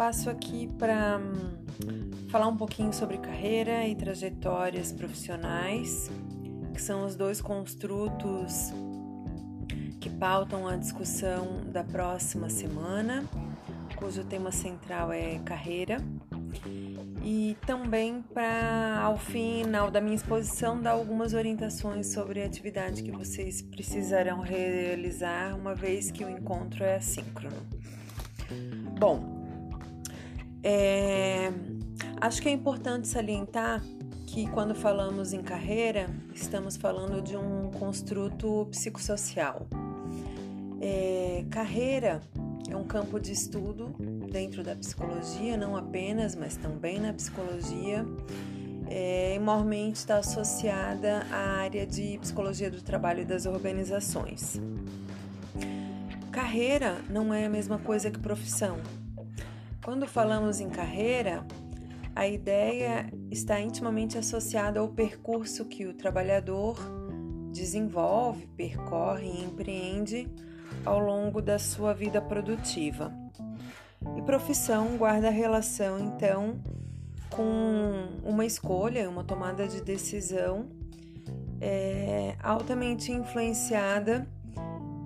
passo aqui para hum, falar um pouquinho sobre carreira e trajetórias profissionais, que são os dois construtos que pautam a discussão da próxima semana, cujo tema central é carreira. E também para, ao final da minha exposição, dar algumas orientações sobre a atividade que vocês precisarão realizar, uma vez que o encontro é assíncrono. Bom, é, acho que é importante salientar que quando falamos em carreira, estamos falando de um construto psicossocial. É, carreira é um campo de estudo dentro da psicologia, não apenas, mas também na psicologia. É, maiormente está associada à área de psicologia do trabalho e das organizações. Carreira não é a mesma coisa que profissão. Quando falamos em carreira, a ideia está intimamente associada ao percurso que o trabalhador desenvolve, percorre e empreende ao longo da sua vida produtiva. E profissão guarda relação, então, com uma escolha, uma tomada de decisão é, altamente influenciada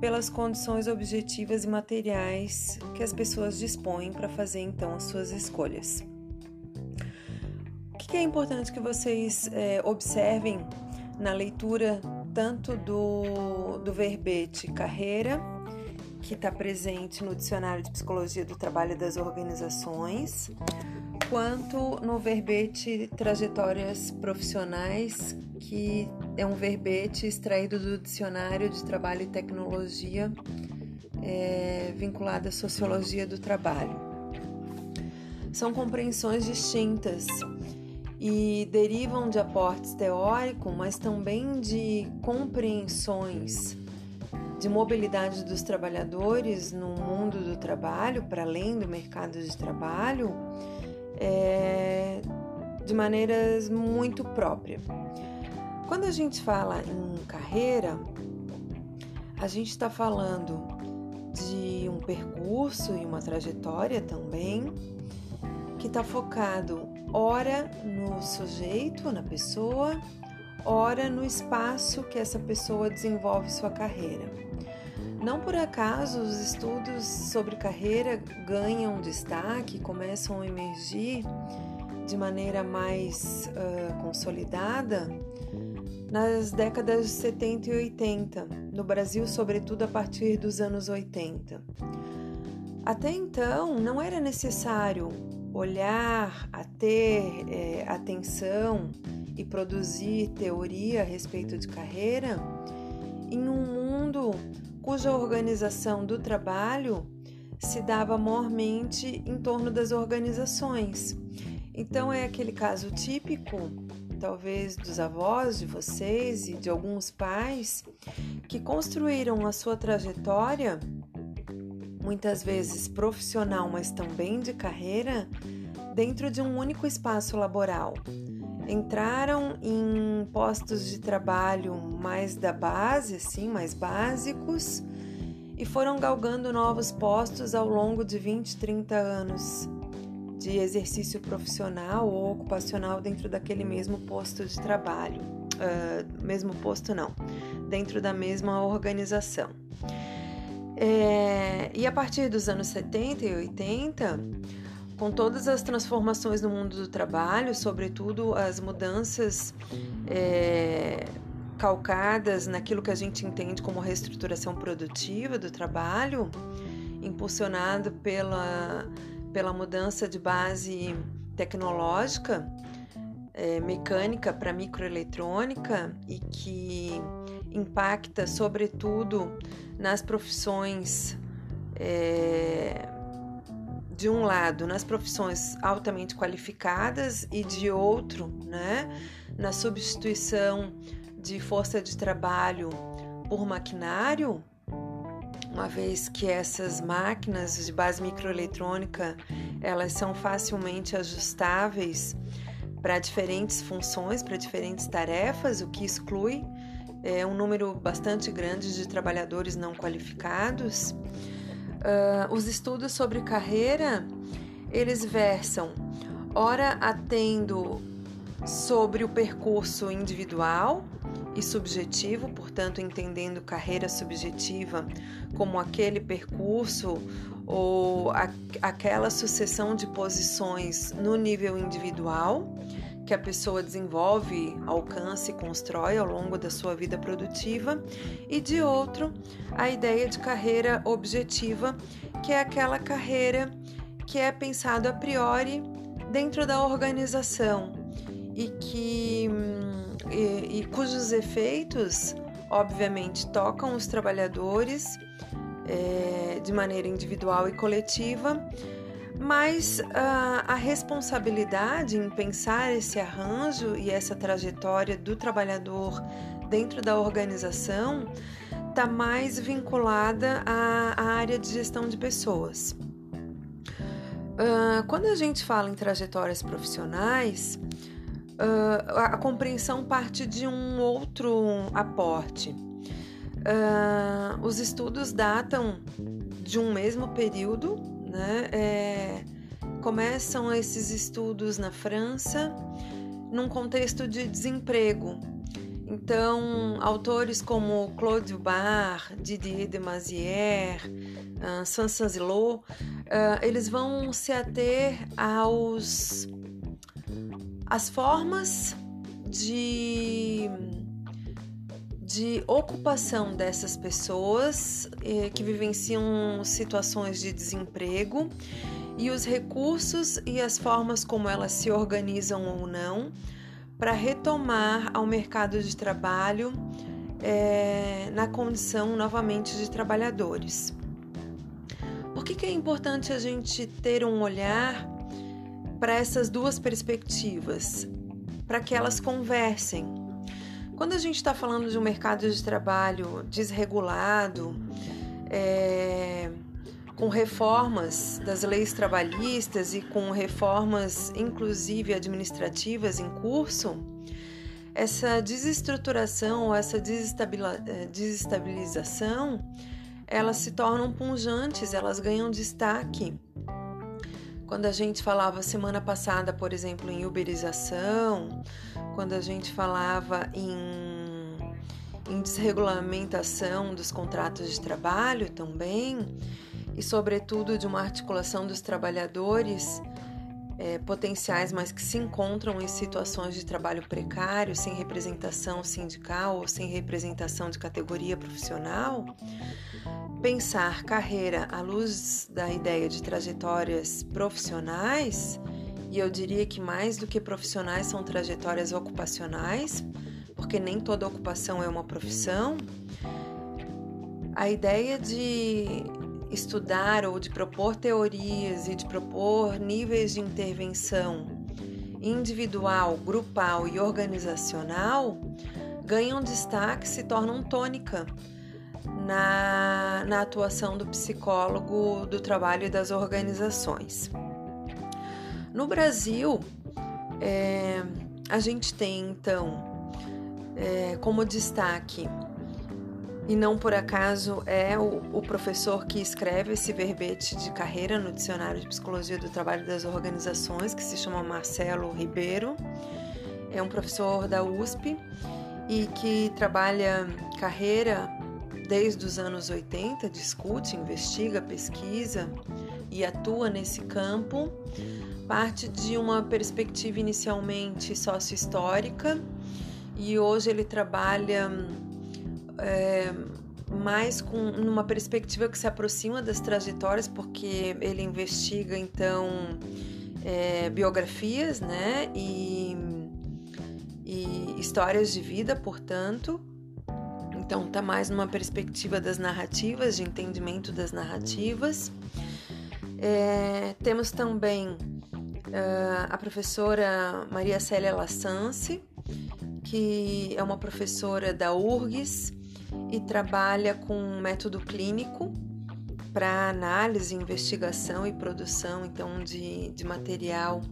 pelas condições objetivas e materiais que as pessoas dispõem para fazer então as suas escolhas. O que é importante que vocês é, observem na leitura tanto do, do verbete carreira que está presente no Dicionário de Psicologia do Trabalho das Organizações, quanto no verbete Trajetórias Profissionais, que é um verbete extraído do Dicionário de Trabalho e Tecnologia, é, vinculado à Sociologia do Trabalho. São compreensões distintas e derivam de aportes teóricos, mas também de compreensões de mobilidade dos trabalhadores no mundo do trabalho, para além do mercado de trabalho, é, de maneiras muito próprias. Quando a gente fala em carreira, a gente está falando de um percurso e uma trajetória também que está focado ora no sujeito, na pessoa, ora no espaço que essa pessoa desenvolve sua carreira. Não por acaso os estudos sobre carreira ganham destaque, começam a emergir de maneira mais uh, consolidada nas décadas de 70 e 80, no Brasil, sobretudo a partir dos anos 80. Até então, não era necessário olhar, a ter é, atenção e produzir teoria a respeito de carreira em um mundo cuja organização do trabalho se dava mormente em torno das organizações. Então é aquele caso típico, talvez dos avós de vocês e de alguns pais que construíram a sua trajetória, muitas vezes profissional, mas também de carreira, dentro de um único espaço laboral. Entraram em postos de trabalho mais da base, assim, mais básicos, e foram galgando novos postos ao longo de 20, 30 anos de exercício profissional ou ocupacional dentro daquele mesmo posto de trabalho. Uh, mesmo posto não, dentro da mesma organização. É, e a partir dos anos 70 e 80, com todas as transformações no mundo do trabalho, sobretudo as mudanças é, calcadas naquilo que a gente entende como reestruturação produtiva do trabalho, impulsionado pela, pela mudança de base tecnológica, é, mecânica para microeletrônica e que impacta sobretudo nas profissões é, de um lado, nas profissões altamente qualificadas e de outro, né, na substituição de força de trabalho por maquinário, uma vez que essas máquinas de base microeletrônica, elas são facilmente ajustáveis para diferentes funções, para diferentes tarefas, o que exclui é, um número bastante grande de trabalhadores não qualificados. Uh, os estudos sobre carreira eles versam, ora atendo sobre o percurso individual e subjetivo, portanto, entendendo carreira subjetiva como aquele percurso ou a, aquela sucessão de posições no nível individual que a pessoa desenvolve, alcança e constrói ao longo da sua vida produtiva, e de outro, a ideia de carreira objetiva, que é aquela carreira que é pensado a priori dentro da organização e que e, e cujos efeitos, obviamente, tocam os trabalhadores é, de maneira individual e coletiva, mas uh, a responsabilidade em pensar esse arranjo e essa trajetória do trabalhador dentro da organização está mais vinculada à, à, área de gestão de pessoas. Uh, quando a gente fala em trajetórias profissionais, uh, a compreensão parte de um outro aporte. Uh, os estudos datam de um mesmo período, né? É, começam esses estudos na França num contexto de desemprego. Então, autores como Claude Dubar, Didier de Mazière, uh, Sansanzilot, uh, eles vão se ater aos as formas de, de ocupação dessas pessoas eh, que vivenciam situações de desemprego e os recursos e as formas como elas se organizam ou não para retomar ao mercado de trabalho eh, na condição novamente de trabalhadores. Por que, que é importante a gente ter um olhar para essas duas perspectivas, para que elas conversem. Quando a gente está falando de um mercado de trabalho desregulado, é, com reformas das leis trabalhistas e com reformas, inclusive administrativas, em curso, essa desestruturação, essa é, desestabilização, elas se tornam punjantes, elas ganham destaque quando a gente falava semana passada, por exemplo, em uberização, quando a gente falava em, em desregulamentação dos contratos de trabalho também, e sobretudo de uma articulação dos trabalhadores é, potenciais, mas que se encontram em situações de trabalho precário, sem representação sindical ou sem representação de categoria profissional, pensar carreira à luz da ideia de trajetórias profissionais, e eu diria que mais do que profissionais são trajetórias ocupacionais, porque nem toda ocupação é uma profissão, a ideia de estudar ou de propor teorias e de propor níveis de intervenção individual, grupal e organizacional ganham destaque, se tornam tônica na, na atuação do psicólogo do trabalho e das organizações. No Brasil, é, a gente tem então é, como destaque, e não por acaso é o, o, professor que escreve esse verbete de carreira no Dicionário de Psicologia do Trabalho das Organizações, que se chama Marcelo Ribeiro, é um professor da USP e que trabalha carreira desde os anos 80, discute, investiga, pesquisa e atua nesse campo, parte de uma perspectiva inicialmente sócio-histórica e hoje ele trabalha é, mais com numa perspectiva que se aproxima das trajetórias, porque ele investiga então é, biografias, né, e, e histórias de vida, portanto, então, tá mais numa perspectiva das narrativas, de entendimento das narrativas. É, temos também uh, a professora Maria Célia Lassance, que é uma professora da URGS e trabalha com método clínico para análise, investigação e produção então de, de material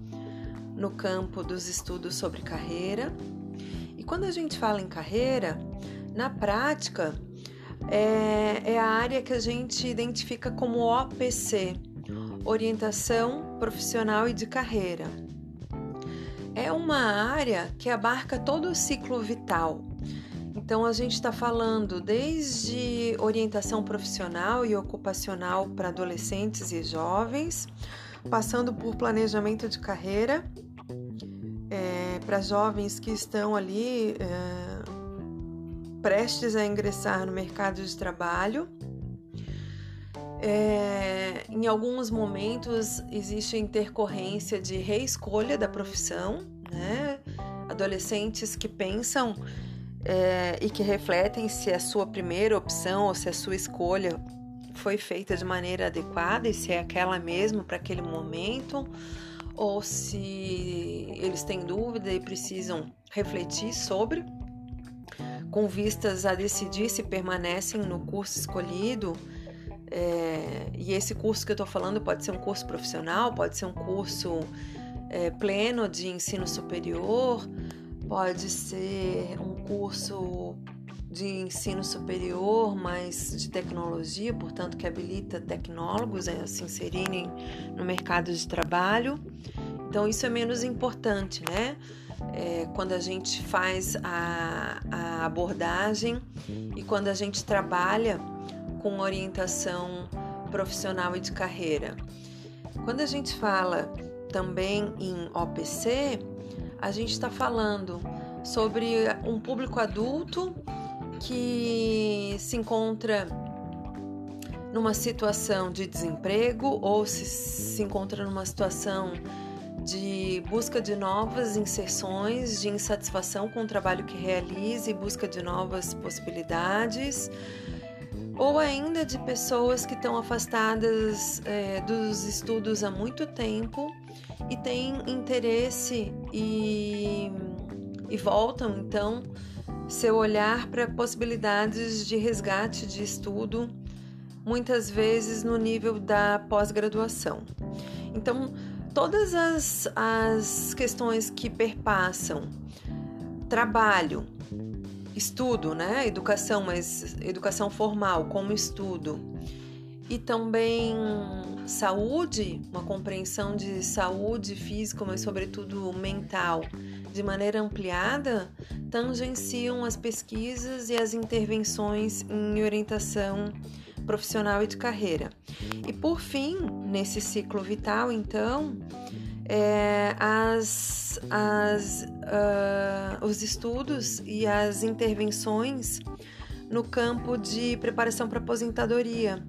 no campo dos estudos sobre carreira. E quando a gente fala em carreira, na prática, é, é a área que a gente identifica como OPC Orientação profissional e de carreira. É uma área que abarca todo o ciclo vital. Então, a gente está falando desde orientação profissional e ocupacional para adolescentes e jovens, passando por planejamento de carreira é, para jovens que estão ali é, prestes a ingressar no mercado de trabalho. É, em alguns momentos existe intercorrência de reescolha da profissão, né? Adolescentes que pensam é, e que refletem se a sua primeira opção ou se a sua escolha foi feita de maneira adequada e se é aquela mesmo para aquele momento, ou se eles têm dúvida e precisam refletir sobre, com vistas a decidir se permanecem no curso escolhido. É, e esse curso que eu estou falando pode ser um curso profissional, pode ser um curso é, pleno de ensino superior, pode ser um curso de ensino superior, mas de tecnologia, portanto, que habilita tecnólogos a se inserirem no mercado de trabalho. Então, isso é menos importante, né? É, quando a gente faz a, a abordagem e quando a gente trabalha com orientação profissional e de carreira. Quando a gente fala também em OPC, a gente está falando sobre um público adulto que se encontra numa situação de desemprego ou se, se encontra numa situação de busca de novas inserções, de insatisfação com o trabalho que realiza e busca de novas possibilidades, ou ainda de pessoas que estão afastadas é, dos estudos há muito tempo e têm interesse e, e voltam então seu olhar para possibilidades de resgate de estudo, muitas vezes no nível da pós-graduação. Então, todas as, as questões que perpassam trabalho, estudo, né? Educação, mas educação formal como estudo, e também saúde, uma compreensão de saúde física, mas sobretudo mental, de maneira ampliada, tangenciam as pesquisas e as intervenções em orientação profissional e de carreira. E por fim, nesse ciclo vital, então, é, as, as, uh, os estudos e as intervenções no campo de preparação para aposentadoria,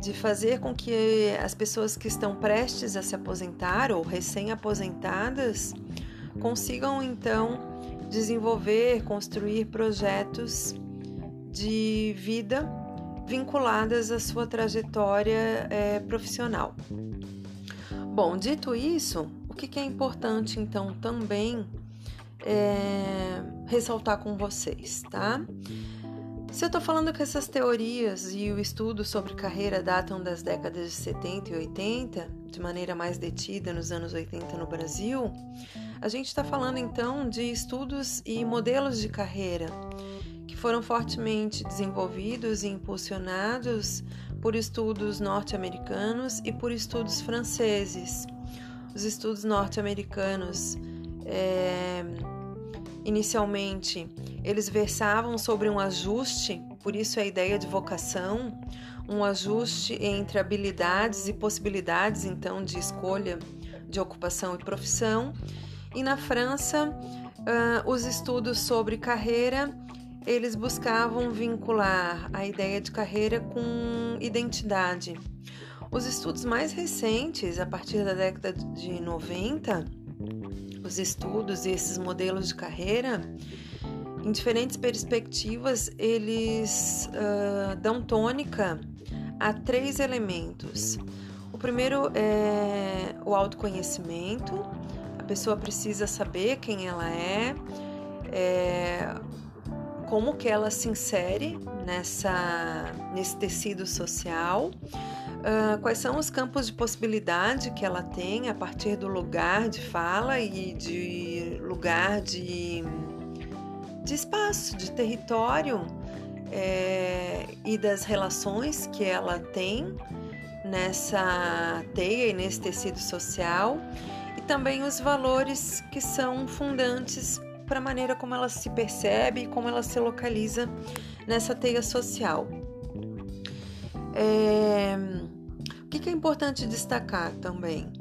de fazer com que as pessoas que estão prestes a se aposentar ou recém-aposentadas consigam então desenvolver, construir projetos de vida vinculadas à sua trajetória é, profissional. Bom, dito isso, o que é importante então também é, ressaltar com vocês, tá? Se eu estou falando que essas teorias e o estudo sobre carreira datam das décadas de 70 e 80, de maneira mais detida nos anos 80 no Brasil, a gente está falando então de estudos e modelos de carreira que foram fortemente desenvolvidos e impulsionados por estudos norte-americanos e por estudos franceses. Os estudos norte-americanos, é, inicialmente, eles versavam sobre um ajuste, por isso a ideia de vocação, um ajuste entre habilidades e possibilidades, então, de escolha de ocupação e profissão. E na França, uh, os estudos sobre carreira eles buscavam vincular a ideia de carreira com identidade. Os estudos mais recentes, a partir da década de 90, os estudos e esses modelos de carreira, em diferentes perspectivas, eles uh, dão tônica a três elementos. O primeiro é o autoconhecimento, a pessoa precisa saber quem ela é, é como que ela se insere nessa, nesse tecido social, uh, quais são os campos de possibilidade que ela tem a partir do lugar de fala e de lugar de, de espaço, de território é, e das relações que ela tem nessa teia e nesse tecido social e também os valores que são fundantes para a maneira como ela se percebe e como ela se localiza nessa teia social. É... O que é importante destacar também?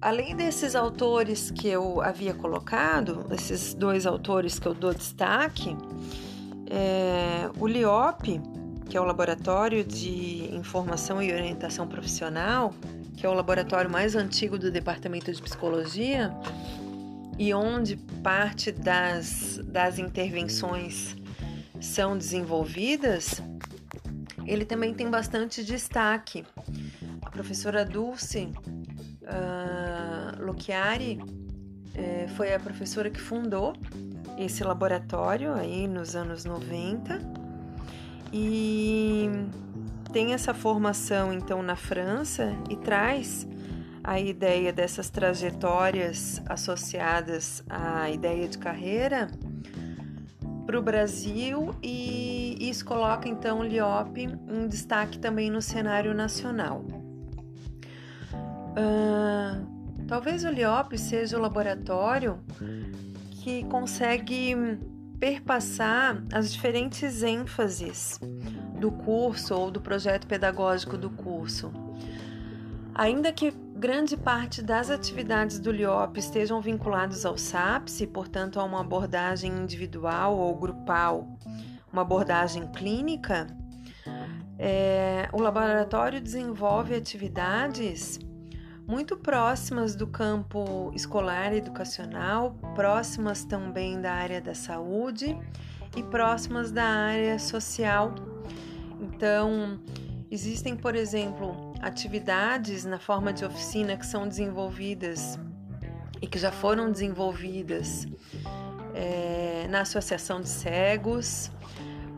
Além desses autores que eu havia colocado, esses dois autores que eu dou destaque, é... o LIOP, que é o Laboratório de Informação e Orientação Profissional, que é o laboratório mais antigo do Departamento de Psicologia, e onde parte das, das intervenções são desenvolvidas, ele também tem bastante destaque. A professora Dulce uh, Lucchiari eh, foi a professora que fundou esse laboratório aí nos anos 90 e tem essa formação então na França e traz a ideia dessas trajetórias associadas à ideia de carreira para o Brasil e isso coloca então o LIOP em destaque também no cenário nacional. Uh, talvez o LIOP seja o laboratório que consegue perpassar as diferentes ênfases do curso ou do projeto pedagógico do curso. Ainda que grande parte das atividades do LIOP estejam vinculadas ao SAPS e, portanto, a uma abordagem individual ou grupal, uma abordagem clínica, é, o laboratório desenvolve atividades muito próximas do campo escolar e educacional, próximas também da área da saúde e próximas da área social. Então, existem, por exemplo, atividades na forma de oficina que são desenvolvidas e que já foram desenvolvidas é, na Associação de Cegos,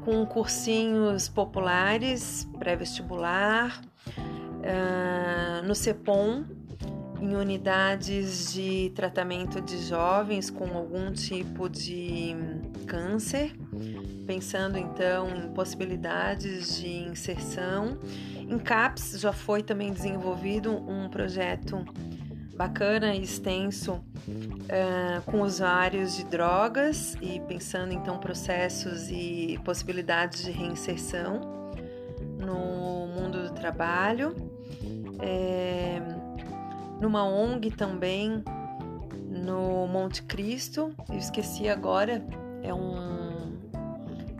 com cursinhos populares, pré-vestibular, é, no CEPOM, em unidades de tratamento de jovens com algum tipo de câncer, pensando então em possibilidades de inserção em CAPS já foi também desenvolvido um projeto bacana e extenso uh, com usuários de drogas e pensando então processos e possibilidades de reinserção no mundo do trabalho. É, numa ONG também no Monte Cristo, eu esqueci agora, é um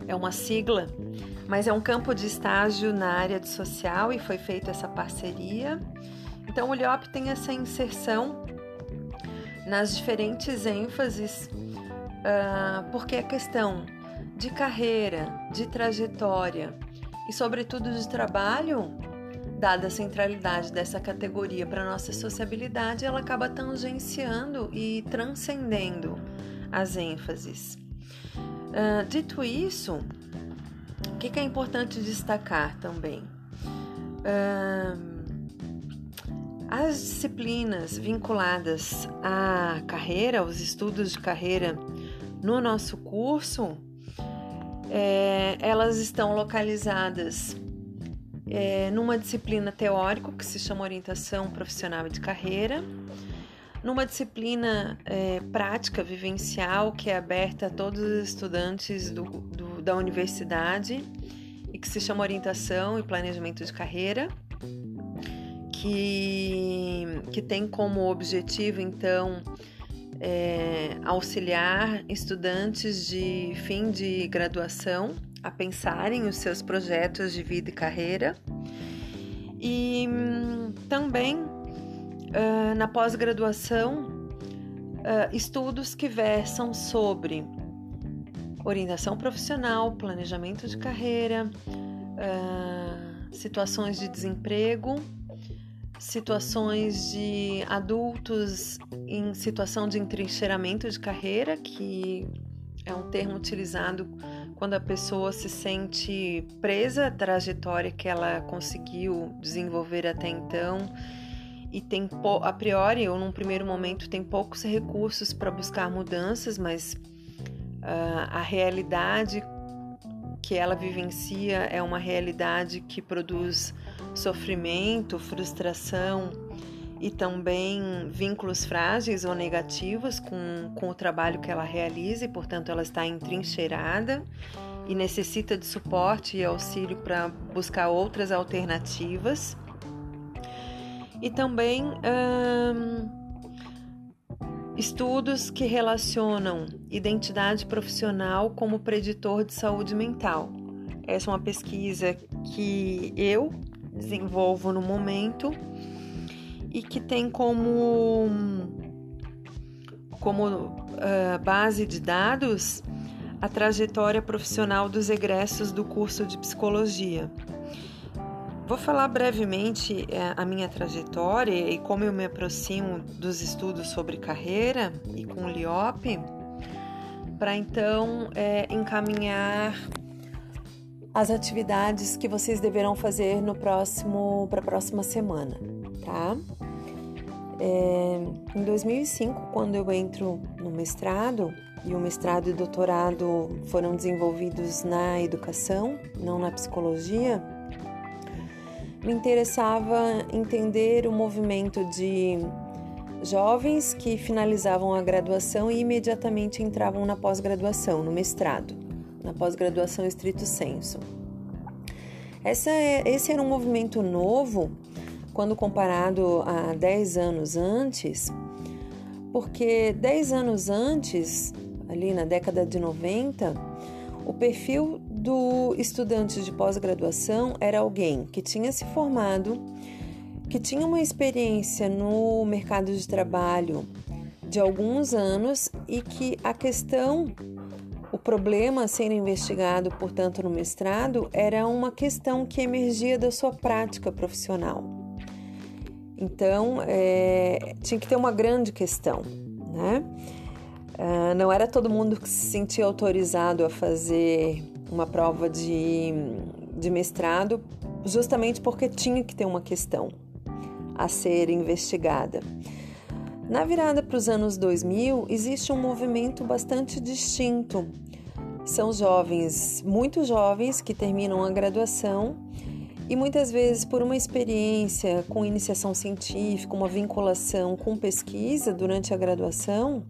é uma sigla mas é um campo de estágio na área de social e foi feita essa parceria. Então, o LIOP tem essa inserção nas diferentes ênfases, uh, porque a questão de carreira, de trajetória e, sobretudo, de trabalho, dada a centralidade dessa categoria para nossa sociabilidade, ela acaba tangenciando e transcendendo as ênfases. Uh, dito isso, o que, que é importante destacar também? as disciplinas vinculadas à carreira, aos estudos de carreira no nosso curso, é, elas estão localizadas é, numa disciplina teórica que se chama Orientação Profissional de Carreira, numa disciplina é, prática, vivencial, que é aberta a todos os estudantes do, do, da universidade e que se chama Orientação e Planejamento de Carreira, que, que tem como objetivo, então, é, auxiliar estudantes de fim de graduação a pensarem os seus projetos de vida e carreira. E hum, também uh, na pós-graduação uh, estudos que versam sobre orientação profissional, planejamento de carreira, uh, situações de desemprego, situações de adultos em situação de entrincheiramento de carreira, que é um termo utilizado quando a pessoa se sente presa à trajetória que ela conseguiu desenvolver até então e tem a priori ou num primeiro momento tem poucos recursos para buscar mudanças, mas uh, a realidade que ela vivencia é uma realidade que produz sofrimento, frustração e também vínculos frágeis ou negativos com, com o trabalho que ela realiza e, portanto, ela está entrincheirada e necessita de suporte e auxílio para buscar outras alternativas. E também hum, estudos que relacionam identidade profissional como preditor de saúde mental. Essa é uma pesquisa que eu desenvolvo no momento e que tem como, como uh, base de dados a trajetória profissional dos egressos do curso de psicologia. Vou falar brevemente é, a minha trajetória e como eu me aproximo dos estudos sobre carreira e com o LIOP, para então é, encaminhar as atividades que vocês deverão fazer no próximo para a próxima semana, tá? É, em 2005, quando eu entro no mestrado, e o mestrado e doutorado foram desenvolvidos na educação, não na psicologia, me interessava entender o movimento de jovens que finalizavam a graduação e imediatamente entravam na pós-graduação, no mestrado, na pós-graduação estrito senso. Essa é, esse era um movimento novo quando comparado a 10 anos antes, porque 10 anos antes, ali na década de 90, o perfil do estudante de pós-graduação era alguém que tinha se formado, que tinha uma experiência no mercado de trabalho de alguns anos e que a questão, o problema ser investigado, portanto, no mestrado, era uma questão que emergia da sua prática profissional. Então, é, tinha que ter uma grande questão, né? Uh, não era todo mundo que se sentia autorizado a fazer uma prova de, de mestrado, justamente porque tinha que ter uma questão a ser investigada. Na virada para os anos 2000, existe um movimento bastante distinto. São jovens, muito jovens, que terminam a graduação e muitas vezes, por uma experiência com iniciação científica, uma vinculação com pesquisa durante a graduação,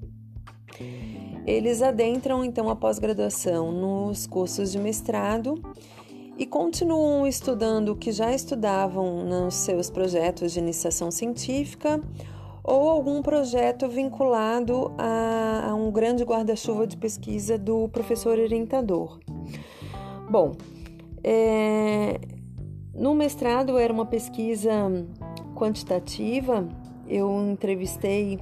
eles adentram então a pós-graduação nos cursos de mestrado e continuam estudando o que já estudavam nos seus projetos de iniciação científica ou algum projeto vinculado a, a um grande guarda-chuva de pesquisa do professor orientador. Bom, é, no mestrado era uma pesquisa quantitativa, eu entrevistei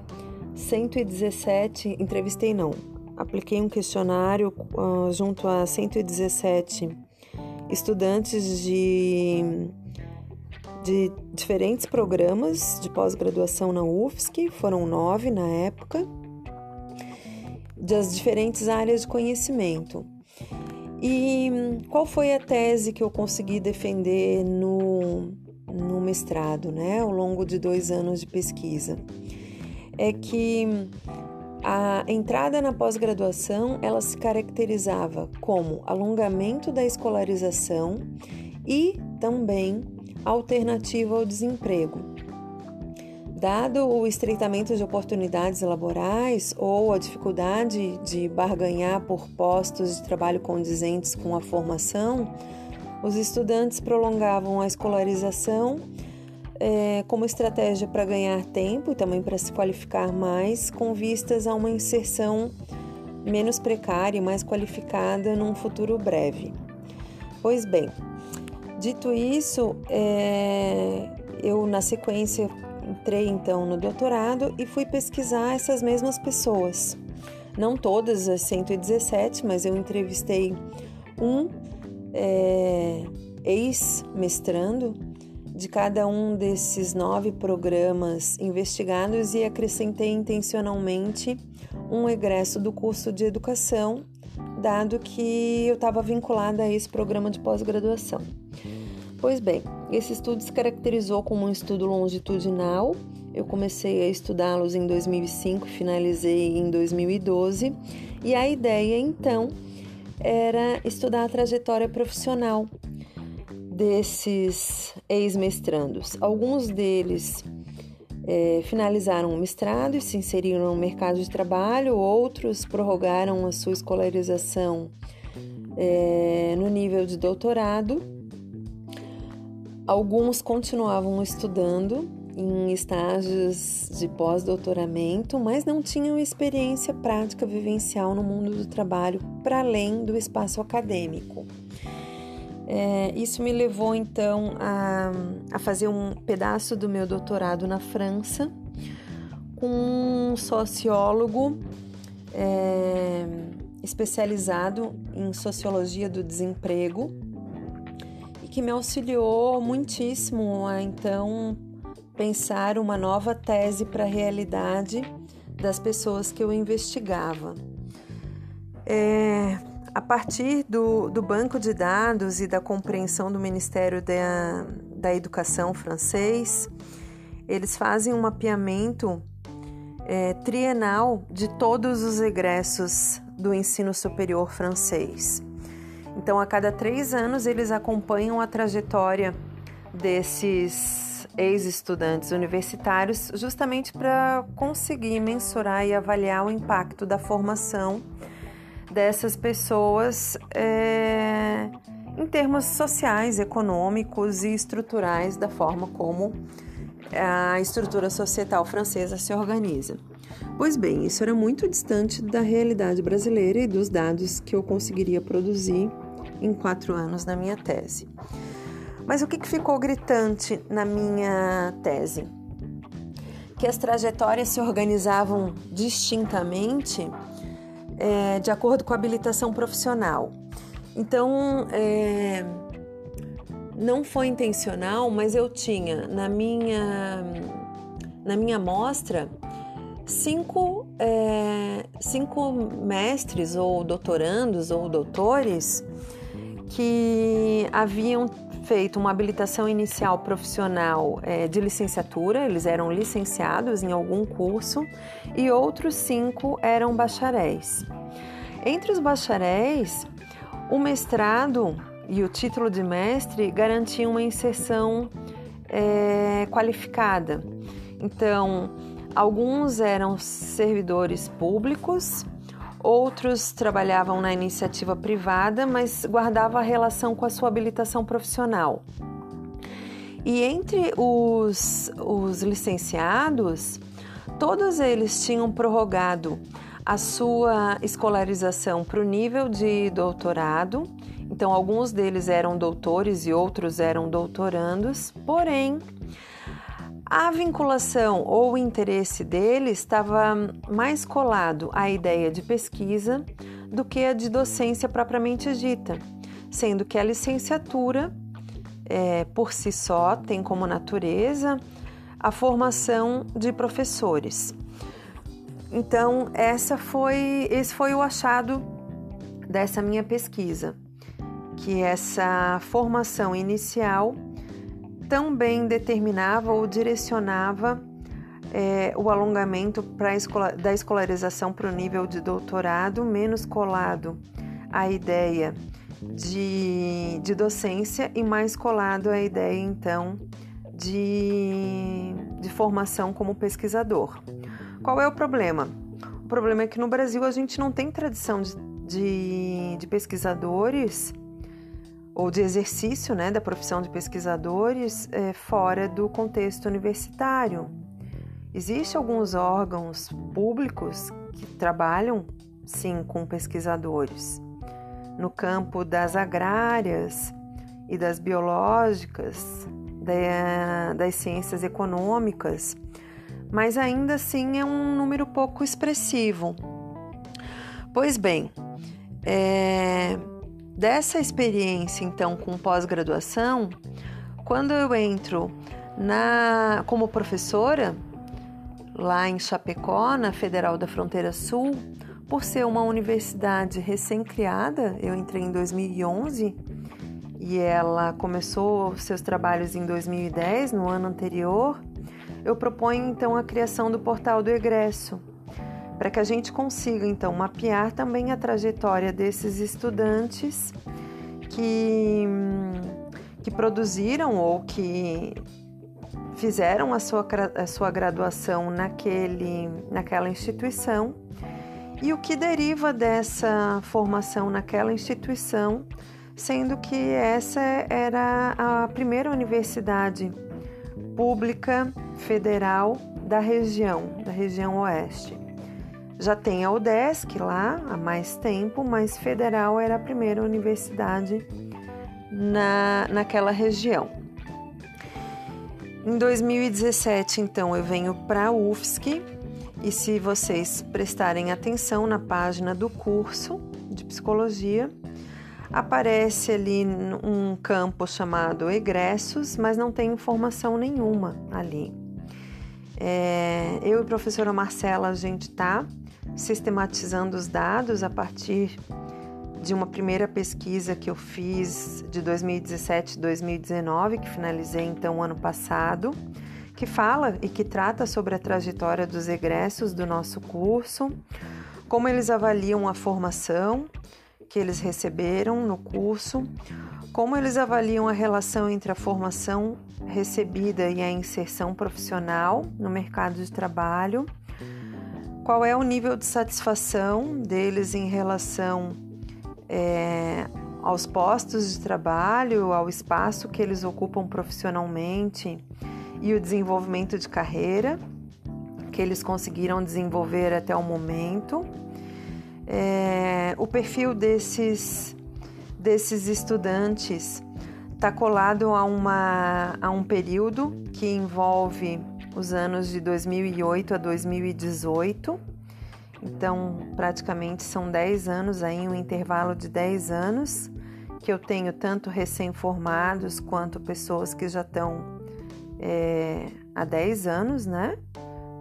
117, entrevistei não, apliquei um questionário uh, junto a 117 estudantes de, de diferentes programas de pós-graduação na UFSC, foram nove na época, das diferentes áreas de conhecimento. E qual foi a tese que eu consegui defender no, no mestrado, né, ao longo de dois anos de pesquisa? É que a entrada na pós-graduação ela se caracterizava como alongamento da escolarização e também alternativa ao desemprego. Dado o estreitamento de oportunidades laborais ou a dificuldade de barganhar por postos de trabalho condizentes com a formação, os estudantes prolongavam a escolarização é, como estratégia para ganhar tempo e também para se qualificar mais, com vistas a uma inserção menos precária e mais qualificada num futuro breve. Pois bem, dito isso, é, eu na sequência Entrei então no doutorado e fui pesquisar essas mesmas pessoas. Não todas as 117, mas eu entrevistei um é, ex-mestrando de cada um desses nove programas investigados e acrescentei intencionalmente um egresso do curso de educação, dado que eu estava vinculada a esse programa de pós-graduação. Pois bem, esse estudo se caracterizou como um estudo longitudinal. Eu comecei a estudá-los em 2005 e finalizei em 2012. E a ideia então era estudar a trajetória profissional desses ex-mestrandos. Alguns deles é, finalizaram o mestrado e se inseriram no mercado de trabalho, outros prorrogaram a sua escolarização é, no nível de doutorado, alguns continuavam estudando em estágios de pós-doutoramento, mas não tinham experiência prática vivencial no mundo do trabalho para além do espaço acadêmico. É, isso me levou então a, a fazer um pedaço do meu doutorado na França com um sociólogo é, especializado em sociologia do desemprego que me auxiliou muitíssimo a então pensar uma nova tese para a realidade das pessoas que eu investigava. É, a partir do, do, banco de dados e da compreensão do Ministério da, da Educação francês, eles fazem um mapeamento é, trienal de todos os egressos do ensino superior francês. Então, a cada três anos, eles acompanham a trajetória desses ex-estudantes universitários, justamente para conseguir mensurar e avaliar o impacto da formação dessas pessoas é, em termos sociais, econômicos e estruturais da forma como a estrutura societal francesa se organiza. Pois bem, isso era muito distante da realidade brasileira e dos dados que eu conseguiria produzir em quatro anos na minha tese. Mas o que, ficou gritante na minha tese? Que as trajetórias se organizavam distintamente é, de acordo com a habilitação profissional. Então, é, não foi intencional, mas eu tinha na minha, na minha amostra cinco, é, cinco mestres ou doutorandos ou doutores que haviam feito uma habilitação inicial profissional é, de licenciatura, eles eram licenciados em algum curso, e outros cinco eram bacharéis. Entre os bacharéis, o mestrado e o título de mestre garantiam uma inserção é, qualificada. Então, alguns eram servidores públicos Outros trabalhavam na iniciativa privada, mas guardavam a relação com a sua habilitação profissional. E entre os, os licenciados, todos eles tinham prorrogado a sua escolarização para o nível de doutorado. Então, alguns deles eram doutores e outros eram doutorandos, porém, a vinculação ou interesse dele estava mais colado à ideia de pesquisa do que a de docência propriamente dita, sendo que a licenciatura, é, por si só, tem como natureza a formação de professores. Então, essa foi, esse foi o achado dessa minha pesquisa, que essa formação inicial também determinava ou direcionava é, o alongamento escola, da escolarização para o nível de doutorado, menos colado à ideia de, de docência e mais colado à ideia, então, de, de formação como pesquisador. Qual é o problema? O problema é que no Brasil a gente não tem tradição de, de, de pesquisadores ou de exercício né, da profissão de pesquisadores é, fora do contexto universitário. Existem alguns órgãos públicos que trabalham, sim, com pesquisadores. No campo das agrárias e das biológicas, da, das ciências econômicas, mas ainda assim é um número pouco expressivo. Pois bem, é, Dessa experiência, então, com pós-graduação, quando eu entro na como professora lá em Chapecó, na Federal da Fronteira Sul, por ser uma universidade recém-criada, eu entrei em 2011 e ela começou seus trabalhos em 2010, no ano anterior, eu proponho então a criação do portal do egresso, para que a gente consiga então mapear também a trajetória desses estudantes que, que produziram ou que fizeram a sua, a sua graduação naquele, naquela instituição e o que deriva dessa formação naquela instituição, sendo que essa era a primeira universidade pública federal da região, da região oeste. Já tem a UDESC lá há mais tempo, mas federal era a primeira universidade na, naquela região. Em 2017, então, eu venho para a UFSC e se vocês prestarem atenção na página do curso de psicologia, aparece ali um campo chamado egressos, mas não tem informação nenhuma ali. É, eu e a professora Marcela, a gente está sistematizando os dados a partir de uma primeira pesquisa que eu fiz de 2017 e 2019, que finalizei então ano passado, que fala e que trata sobre a trajetória dos egressos do nosso curso, como eles avaliam a formação que eles receberam no curso, como eles avaliam a relação entre a formação recebida e a inserção profissional no mercado de trabalho qual é o nível de satisfação deles em relação é, aos postos de trabalho, ao espaço que eles ocupam profissionalmente e o desenvolvimento de carreira que eles conseguiram desenvolver até o momento. É, o perfil desses, desses estudantes está colado a, uma, a um período que envolve os anos de 2008 a 2018. Então, praticamente são 10 anos aí, um intervalo de 10 anos que eu tenho tanto recém-formados quanto pessoas que já estão é, há 10 anos, né?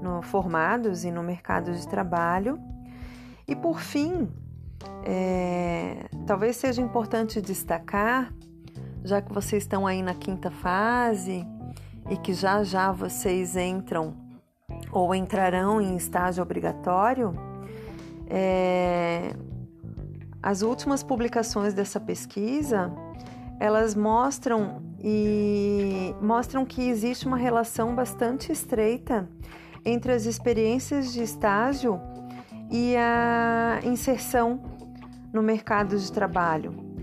No, formados e no mercado de trabalho. E por fim, é, talvez seja importante destacar, já que vocês estão aí na quinta fase, e que já já vocês entram ou entrarão em estágio obrigatório, é, as últimas publicações dessa pesquisa elas mostram e mostram que existe uma relação bastante estreita entre as experiências de estágio e a inserção no mercado de trabalho.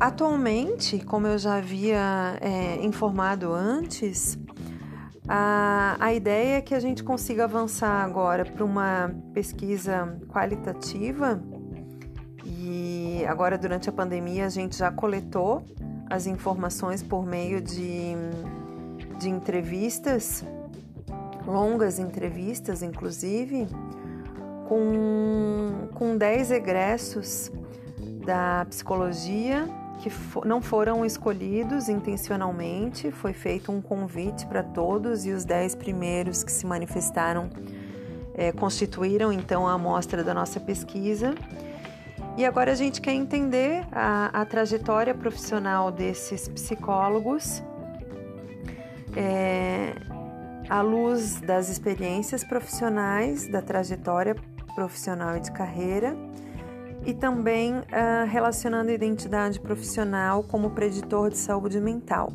Atualmente, como eu já havia é, informado antes, a, a ideia é que a gente consiga avançar agora para uma pesquisa qualitativa. E agora durante a pandemia a gente já coletou as informações por meio de, de entrevistas, longas entrevistas inclusive, com, com 10 egressos da psicologia que não foram escolhidos intencionalmente, foi feito um convite para todos e os dez primeiros que se manifestaram é, constituíram então a amostra da nossa pesquisa. E agora a gente quer entender a, a trajetória profissional desses psicólogos é, à luz das experiências profissionais, da trajetória profissional e de carreira e também uh, relacionando identidade profissional como preditor de saúde mental.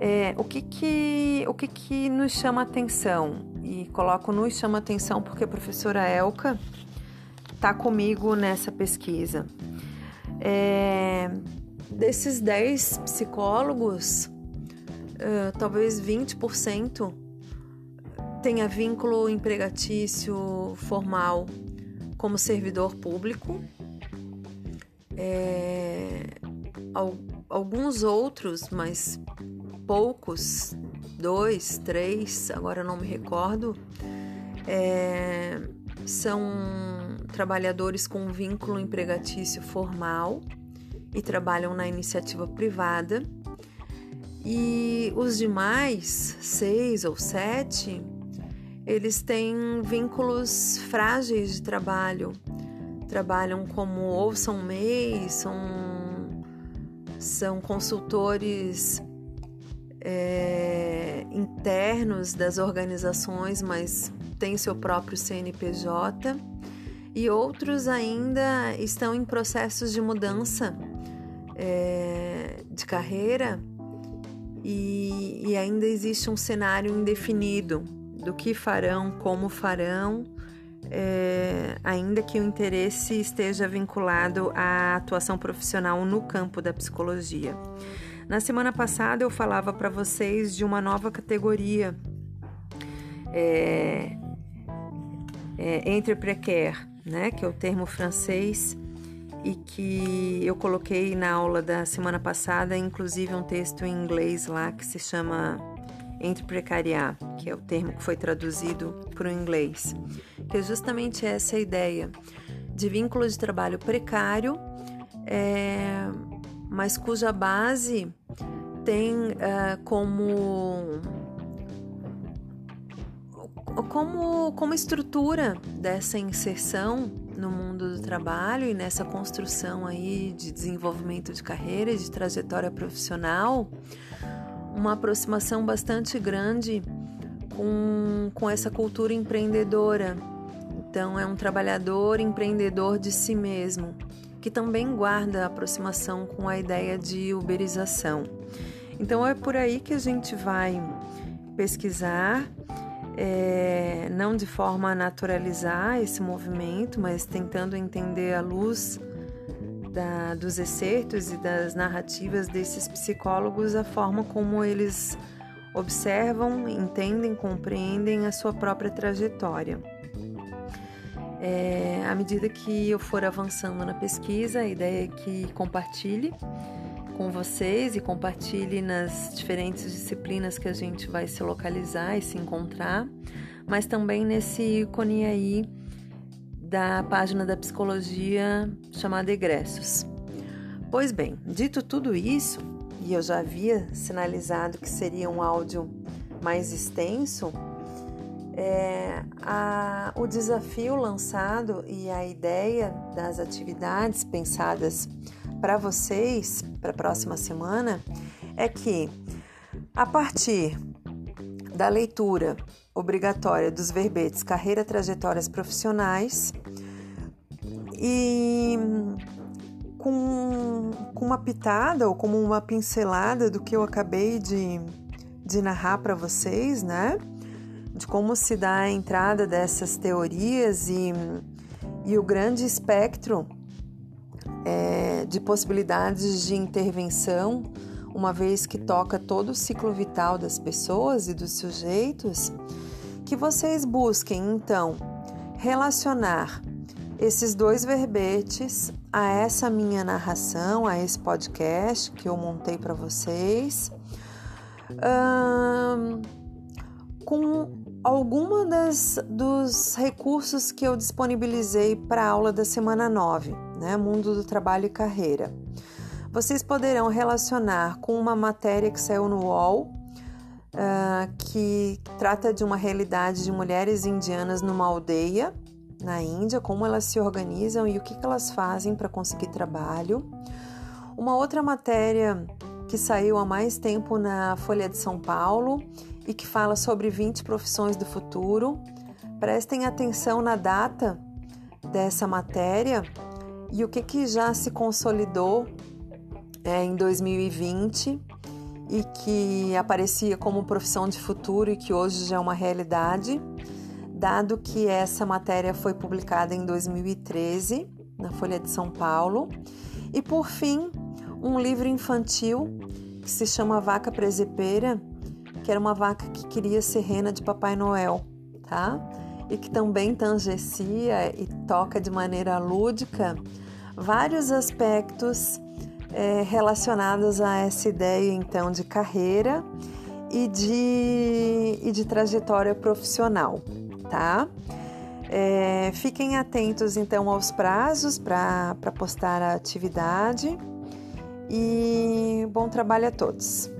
É, o que que, o que que nos chama atenção? E coloco nos chama atenção porque a professora Elka está comigo nessa pesquisa. É, desses 10 psicólogos, uh, talvez 20% tenha vínculo empregatício formal como servidor público. É, alguns outros, mas poucos, dois, três, agora não me recordo, é, são trabalhadores com vínculo empregatício formal e trabalham na iniciativa privada. E os demais, seis ou sete, eles têm vínculos frágeis de trabalho. Trabalham como ou são MEIs, são, são consultores é, internos das organizações, mas têm seu próprio CNPJ e outros ainda estão em processos de mudança é, de carreira. E, e ainda existe um cenário indefinido do que farão, como farão, é, ainda que o interesse esteja vinculado à atuação profissional no campo da psicologia. Na semana passada eu falava para vocês de uma nova categoria é, é, entre précaire, né, que é o termo francês e que eu coloquei na aula da semana passada, inclusive um texto em inglês lá que se chama entre precariar, que é o termo que foi traduzido para o inglês, que é justamente essa ideia de vínculo de trabalho precário, é, mas cuja base tem uh, como como como estrutura dessa inserção no mundo do trabalho e nessa construção aí de desenvolvimento de carreira e de trajetória profissional uma aproximação bastante grande com, com essa cultura empreendedora. Então, é um trabalhador empreendedor de si mesmo, que também guarda a aproximação com a ideia de uberização. Então, é por aí que a gente vai pesquisar, é, não de forma a naturalizar esse movimento, mas tentando entender a luz da, dos excertos e das narrativas desses psicólogos, a forma como eles observam, entendem, compreendem a sua própria trajetória. É, à medida que eu for avançando na pesquisa, a ideia é que compartilhe com vocês e compartilhe nas diferentes disciplinas que a gente vai se localizar e se encontrar, mas também nesse ícone aí da página da psicologia chamada Egressos. Pois bem, dito tudo isso, e eu já havia sinalizado que seria um áudio mais extenso, é, a, o desafio lançado e a ideia das atividades pensadas para vocês para a próxima semana é que, a partir da leitura obrigatória dos verbetes carreira, trajetórias profissionais e com, com uma pitada ou como uma pincelada do que eu acabei de, de narrar para vocês, né? De como se dá a entrada dessas teorias e, e o grande espectro é, de possibilidades de intervenção uma vez que toca todo o ciclo vital das pessoas e dos sujeitos, que vocês busquem então relacionar esses dois verbetes a essa minha narração, a esse podcast que eu montei para vocês, hum, com alguma das dos recursos que eu disponibilizei para a aula da semana 9, né, Mundo do Trabalho e Carreira vocês poderão relacionar com uma matéria que saiu no UOL, uh, que trata de uma realidade de mulheres indianas numa aldeia na Índia, como elas se organizam e o que, que elas fazem para conseguir trabalho. Uma outra matéria que saiu há mais tempo na Folha de São Paulo e que fala sobre 20 profissões do futuro. Prestem atenção na data dessa matéria e o que, que já se consolidou é, em 2020 e que aparecia como profissão de futuro e que hoje já é uma realidade, dado que essa matéria foi publicada em 2013 na Folha de São Paulo. E por fim, um livro infantil que se chama Vaca Presepeira, que era uma vaca que queria ser rena de Papai Noel, tá? E que também tangencia e toca de maneira lúdica vários aspectos é, relacionadas a essa ideia então de carreira e de, e de trajetória profissional, tá? É, fiquem atentos então aos prazos para postar a atividade e bom trabalho a todos.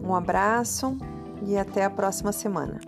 Um abraço e até a próxima semana.